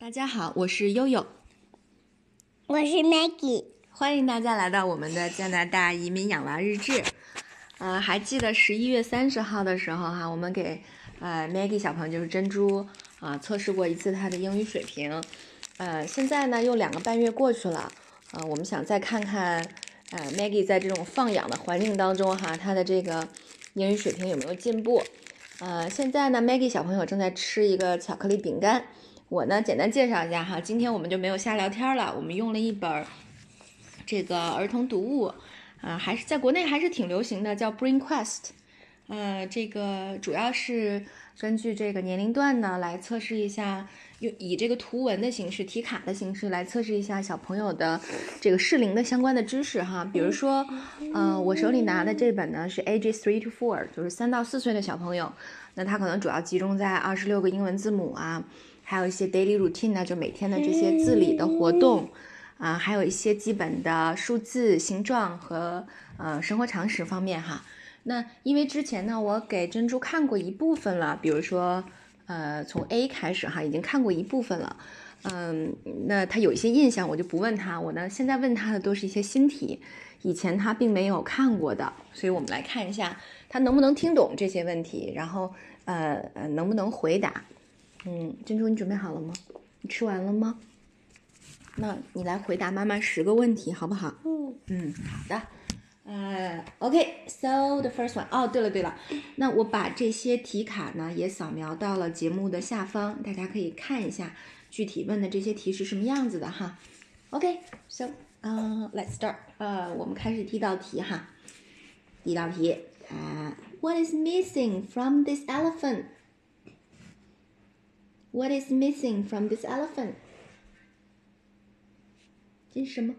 大家好，我是悠悠，我是 Maggie，欢迎大家来到我们的加拿大移民养娃日志。呃，还记得十一月三十号的时候哈，我们给呃 Maggie 小朋友就是珍珠啊测试过一次她的英语水平。呃，现在呢又两个半月过去了，呃，我们想再看看呃 Maggie 在这种放养的环境当中哈，她的这个英语水平有没有进步？呃，现在呢 Maggie 小朋友正在吃一个巧克力饼干。我呢，简单介绍一下哈，今天我们就没有瞎聊天了，我们用了一本这个儿童读物，啊，还是在国内还是挺流行的，叫 Brain Quest，呃，这个主要是根据这个年龄段呢来测试一下，用以这个图文的形式、题卡的形式来测试一下小朋友的这个适龄的相关的知识哈，比如说，呃，我手里拿的这本呢是 Age Three to Four，就是三到四岁的小朋友，那它可能主要集中在二十六个英文字母啊。还有一些 daily routine 呢，就每天的这些自理的活动，啊，还有一些基本的数字、形状和呃生活常识方面哈。那因为之前呢，我给珍珠看过一部分了，比如说呃从 A 开始哈，已经看过一部分了，嗯，那他有一些印象，我就不问他。我呢现在问他的都是一些新题，以前他并没有看过的，所以我们来看一下他能不能听懂这些问题，然后呃呃能不能回答。嗯，珍珠，你准备好了吗？你吃完了吗？那你来回答妈妈十个问题，好不好？嗯嗯，好的。呃，OK，so the first one。哦，对了对了，那我把这些题卡呢也扫描到了节目的下方，大家可以看一下具体问的这些题是什么样子的哈。OK，so，嗯，let's start。呃，我们开始第一道题哈。第一道题啊，What is missing from this elephant？What is missing from this elephant？这是什么？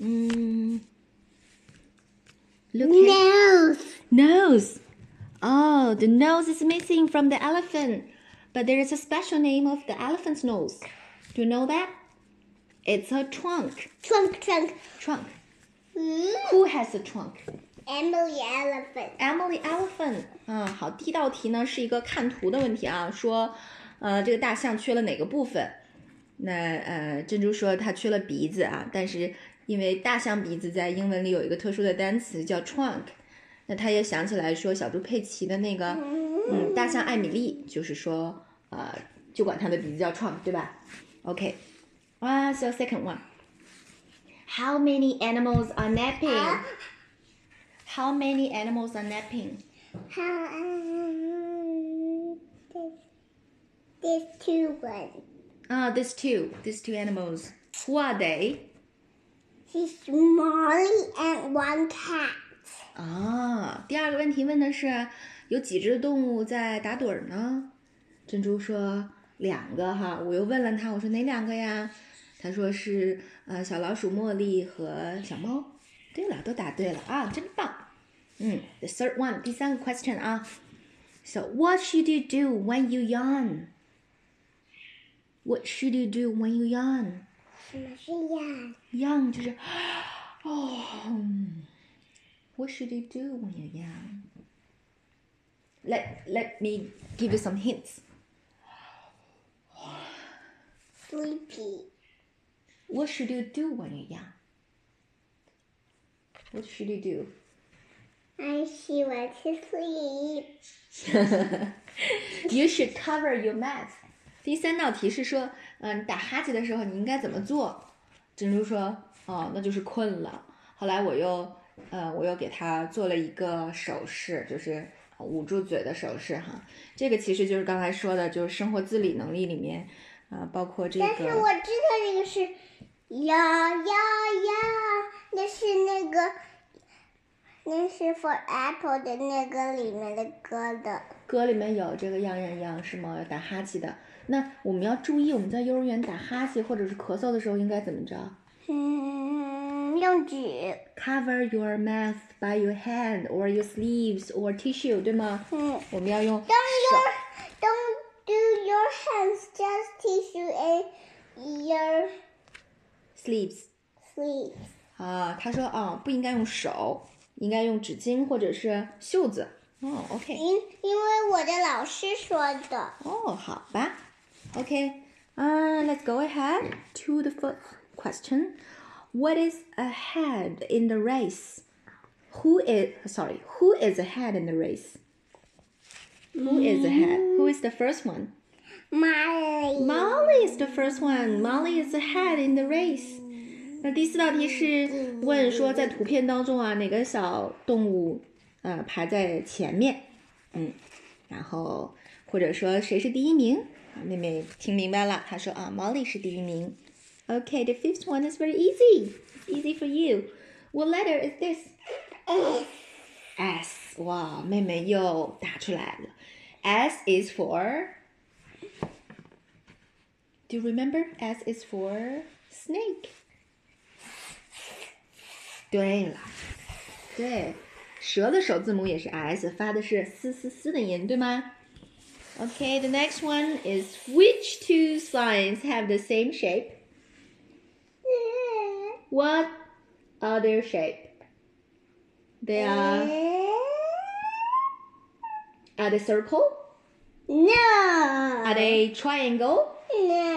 嗯，Look here. Nose. Nose. Oh, the nose is missing from the elephant, but there is a special name of the elephant's nose. Do you know that? It's a trunk. Trunk, trunk. Trunk. Hmm? Who has a trunk? Emily elephant. Emily Elephant，嗯，好，第一道题呢是一个看图的问题啊，说，呃，这个大象缺了哪个部分？那呃，珍珠说它缺了鼻子啊，但是因为大象鼻子在英文里有一个特殊的单词叫 trunk，那他也想起来说小猪佩奇的那个，嗯，大象艾米丽，就是说，呃，就管它的鼻子叫 trunk，对吧？OK，啊、so second one，How many animals are napping？How many animals are napping? How, um, this, this two one. Ah, these two, these two animals. Who are they? She's Molly and one cat. 啊，第二个问题问的是有几只动物在打盹儿呢？珍珠说两个哈，我又问了他，我说哪两个呀？他说是呃小老鼠茉莉和小猫。 对了，都答对了啊，真棒。嗯，the third one，第三个 question 啊。So what should you do when you yawn? What should you do when you yawn? 什么是呀？ Yawn 就是哦。What should you do when you yawn? Let let me give you some hints. Sleepy. What should you do when you yawn? What should you do? I went to sleep. you should cover your mouth. 第三道题是说，嗯、你打哈欠的时候你应该怎么做？珍珠说，哦，那就是困了。后来我又，呃，我又给他做了一个手势，就是捂住嘴的手势哈。这个其实就是刚才说的，就是生活自理能力里面，啊、包括这个但是我知道这个是呀呀呀，那是那个，那是 For Apple 的那个里面的歌的。歌里面有这个样样样是吗？要打哈欠的。那我们要注意，我们在幼儿园打哈欠或者是咳嗽的时候应该怎么着？嗯，用纸。Cover your mouth by your hand or your sleeves or tissue，对吗？嗯我们要用 Don't 手 your don't do your hands just tissue and your sleeves sleeves. 啊。他说啊，不应该用手，应该用纸巾或者是袖子。 哦，OK。因因为我的老师说的。哦，好吧。OK，嗯、let's go ahead to the first question. What is ahead in the race? Who is sorry? Who is ahead in the race? Who is ahead? Who is the first one? Molly。 Molly is the first one. Molly is ahead in the race. 那第四道题是问说，在图片当中啊，哪个小动物呃排在前面？嗯，然后或者说谁是第一名？啊，妹妹听明白了，她说啊，Molly 是第一名。Okay, the fifth one is very easy. Easy for you. What letter is this? S. 哇，妹妹又答出来了。S is for Do you remember? S is for snake. 对了，对，蛇的首字母也是 S，发的是嘶嘶嘶的音，对吗？Okay, the next one is which two signs have the same shape? What are their shape? They are are they circle? No. Are they triangle? No.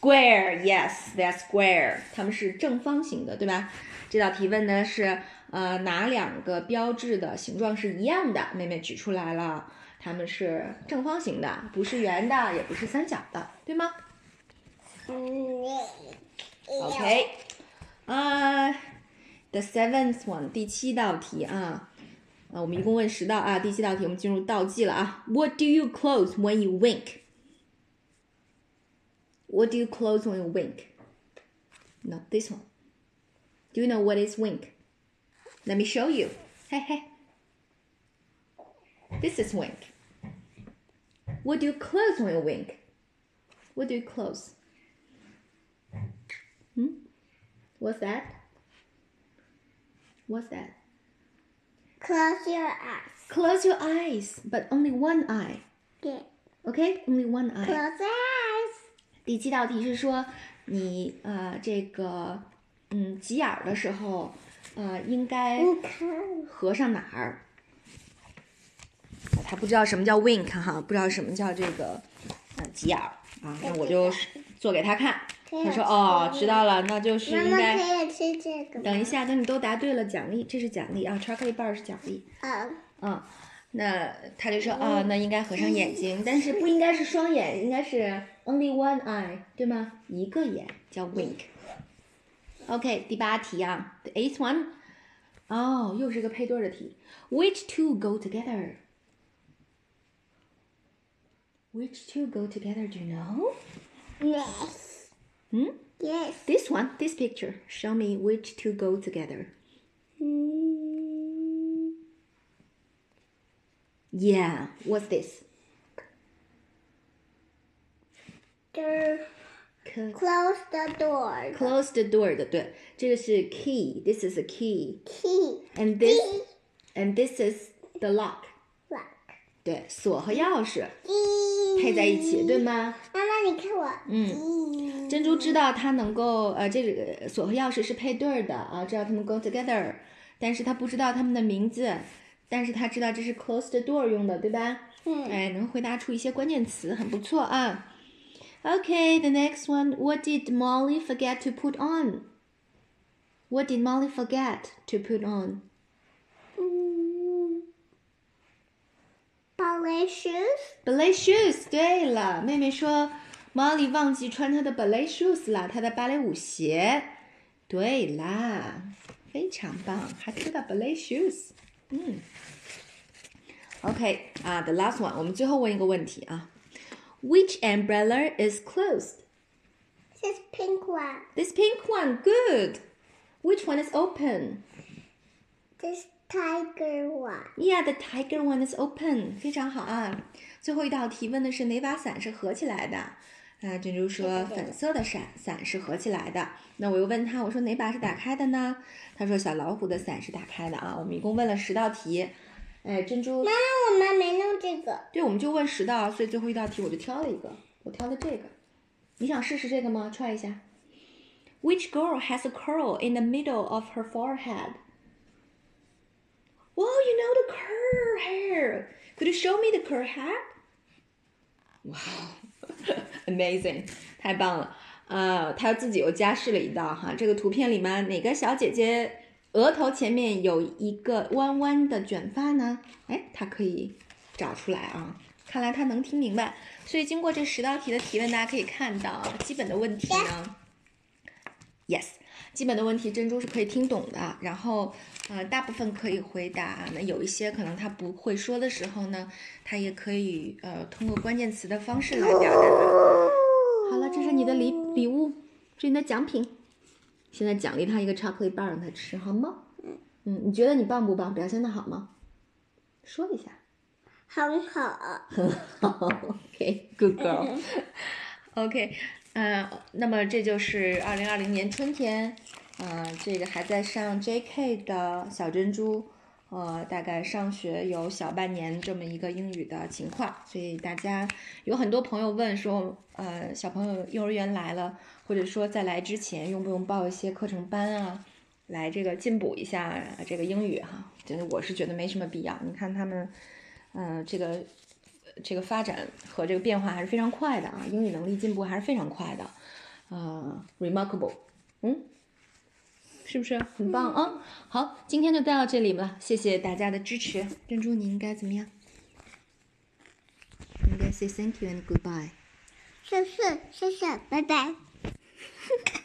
Square. Yes, they're square. 它们是正方形的，对吧？这道题问的是，呃，哪两个标志的形状是一样的？妹妹举出来了，它们是正方形的，不是圆的，也不是三角的，对吗嗯？OK，啊、t h e seventh one，第七道题啊，啊，我们一共问十道啊，第七道题我们进入倒计了啊。What do you close when you wink? What do you close when you wink? Not this one. Do you know what is wink? Let me show you. Hey, hey. This is wink. What do you close when you wink? What do you close? Hmm? What's that? What's that? Close your eyes. Close your eyes, but only one eye. Yeah. Okay? Only one eye. Close your eyes. 第七道题是说，你呃这个嗯挤眼儿的时候，呃应该合上哪儿？他不知道什么叫 wink 哈，不知道什么叫这个呃挤眼儿啊，那我就做给他看。他说哦，知道了，那就是妈妈应该。可以吃这个？等一下，等你都答对了，奖励，这是奖励啊，巧克力棒儿是奖励。嗯，嗯，那他就说啊，那应该合上眼睛，但是不应该是双眼，应该是 only one eye，对吗？一个眼叫 wink。OK，第八题啊，the eighth one，哦，又是个配对儿的题。Which two go together? Which two go together? Do you know? Yes. Hmm? Yes. This one, this picture. Show me which two go together. Mm, Yeah, what's this? Close the door. Close the door 的，对，这个是 key. This is a key, Key. and this and this is the lock. Lock. 对，锁和钥匙配在一起，对吗？妈妈，你看我。嗯。嗯珍珠知道它能够，呃，这个锁和钥匙是配对儿的啊，知道它们 go together，但是它不知道它们的名字，但是它知道这是 close the door 用的，对吧？嗯哎，能回答出一些关键词，很不错啊。Okay, the next one. What did Molly forget to put on? What did Molly forget to put on? 嗯，ballet shoes. Ballet shoes。对了，妹妹说 Molly 忘记穿她的 ballet shoes 了，她的芭蕾舞鞋。对啦，非常棒，还知道 ballet shoes。嗯。OK 啊，the last one，我们最后问一个问题啊 ，Which umbrella is closed? This pink one. This pink one, good. Which one is open? This tiger one. Yeah, the tiger one is open. 非常好啊。最后一道题问的是哪把伞是合起来的？啊，珍珠说粉色的伞伞是合起来的。那我又问他，我说哪把是打开的呢？他说小老虎的伞是打开的啊。我们一共问了十道题。 哎，珍珠，妈妈，我们没弄这个。对，我们就问十道，所以最后一道题我就挑了一个，我挑的这个。你想试试这个吗？try 一下。Which girl has a curl in the middle of her forehead? Well, you know the curl hair. Could you show me the curl hat? Wow, amazing，太棒了。呃，他自己又加试了一道哈。这个图片里面哪个小姐姐额头前面有一个弯弯的卷发呢？哎，他可以找出来啊。看来他能听明白。所以经过这十道题的提问，大家可以看到基本的问题呢。Yes，基本的问题珍珠是可以听懂的。然后呃，大部分可以回答。那有一些可能他不会说的时候呢，他也可以呃通过关键词的方式来表达。好了，这是你的礼礼物，是你的奖品。现在奖励他一个 chocolate bar 让他吃，好吗？嗯，你觉得你棒不棒？表现的好吗？说一下。很好。很 好，OK，good girl。OK，嗯，那么这就是二零二零年春天，呃，这个还在上 JK 的小珍珠。呃，大概上学有小半年这么一个英语的情况，所以大家有很多朋友问说，呃，小朋友幼儿园来了，或者说在来之前用不用报一些课程班啊，来这个进补一下这个英语哈？真的我是觉得没什么必要。你看他们，嗯，这个这个发展和这个变化还是非常快的啊，英语能力进步还是非常快的，呃，remarkable，嗯。是不是很棒啊？好，今天就带到这里了，谢谢大家的支持。珍珠，你应该怎么样？应该 say thank you and goodbye。谢谢，谢谢，拜拜。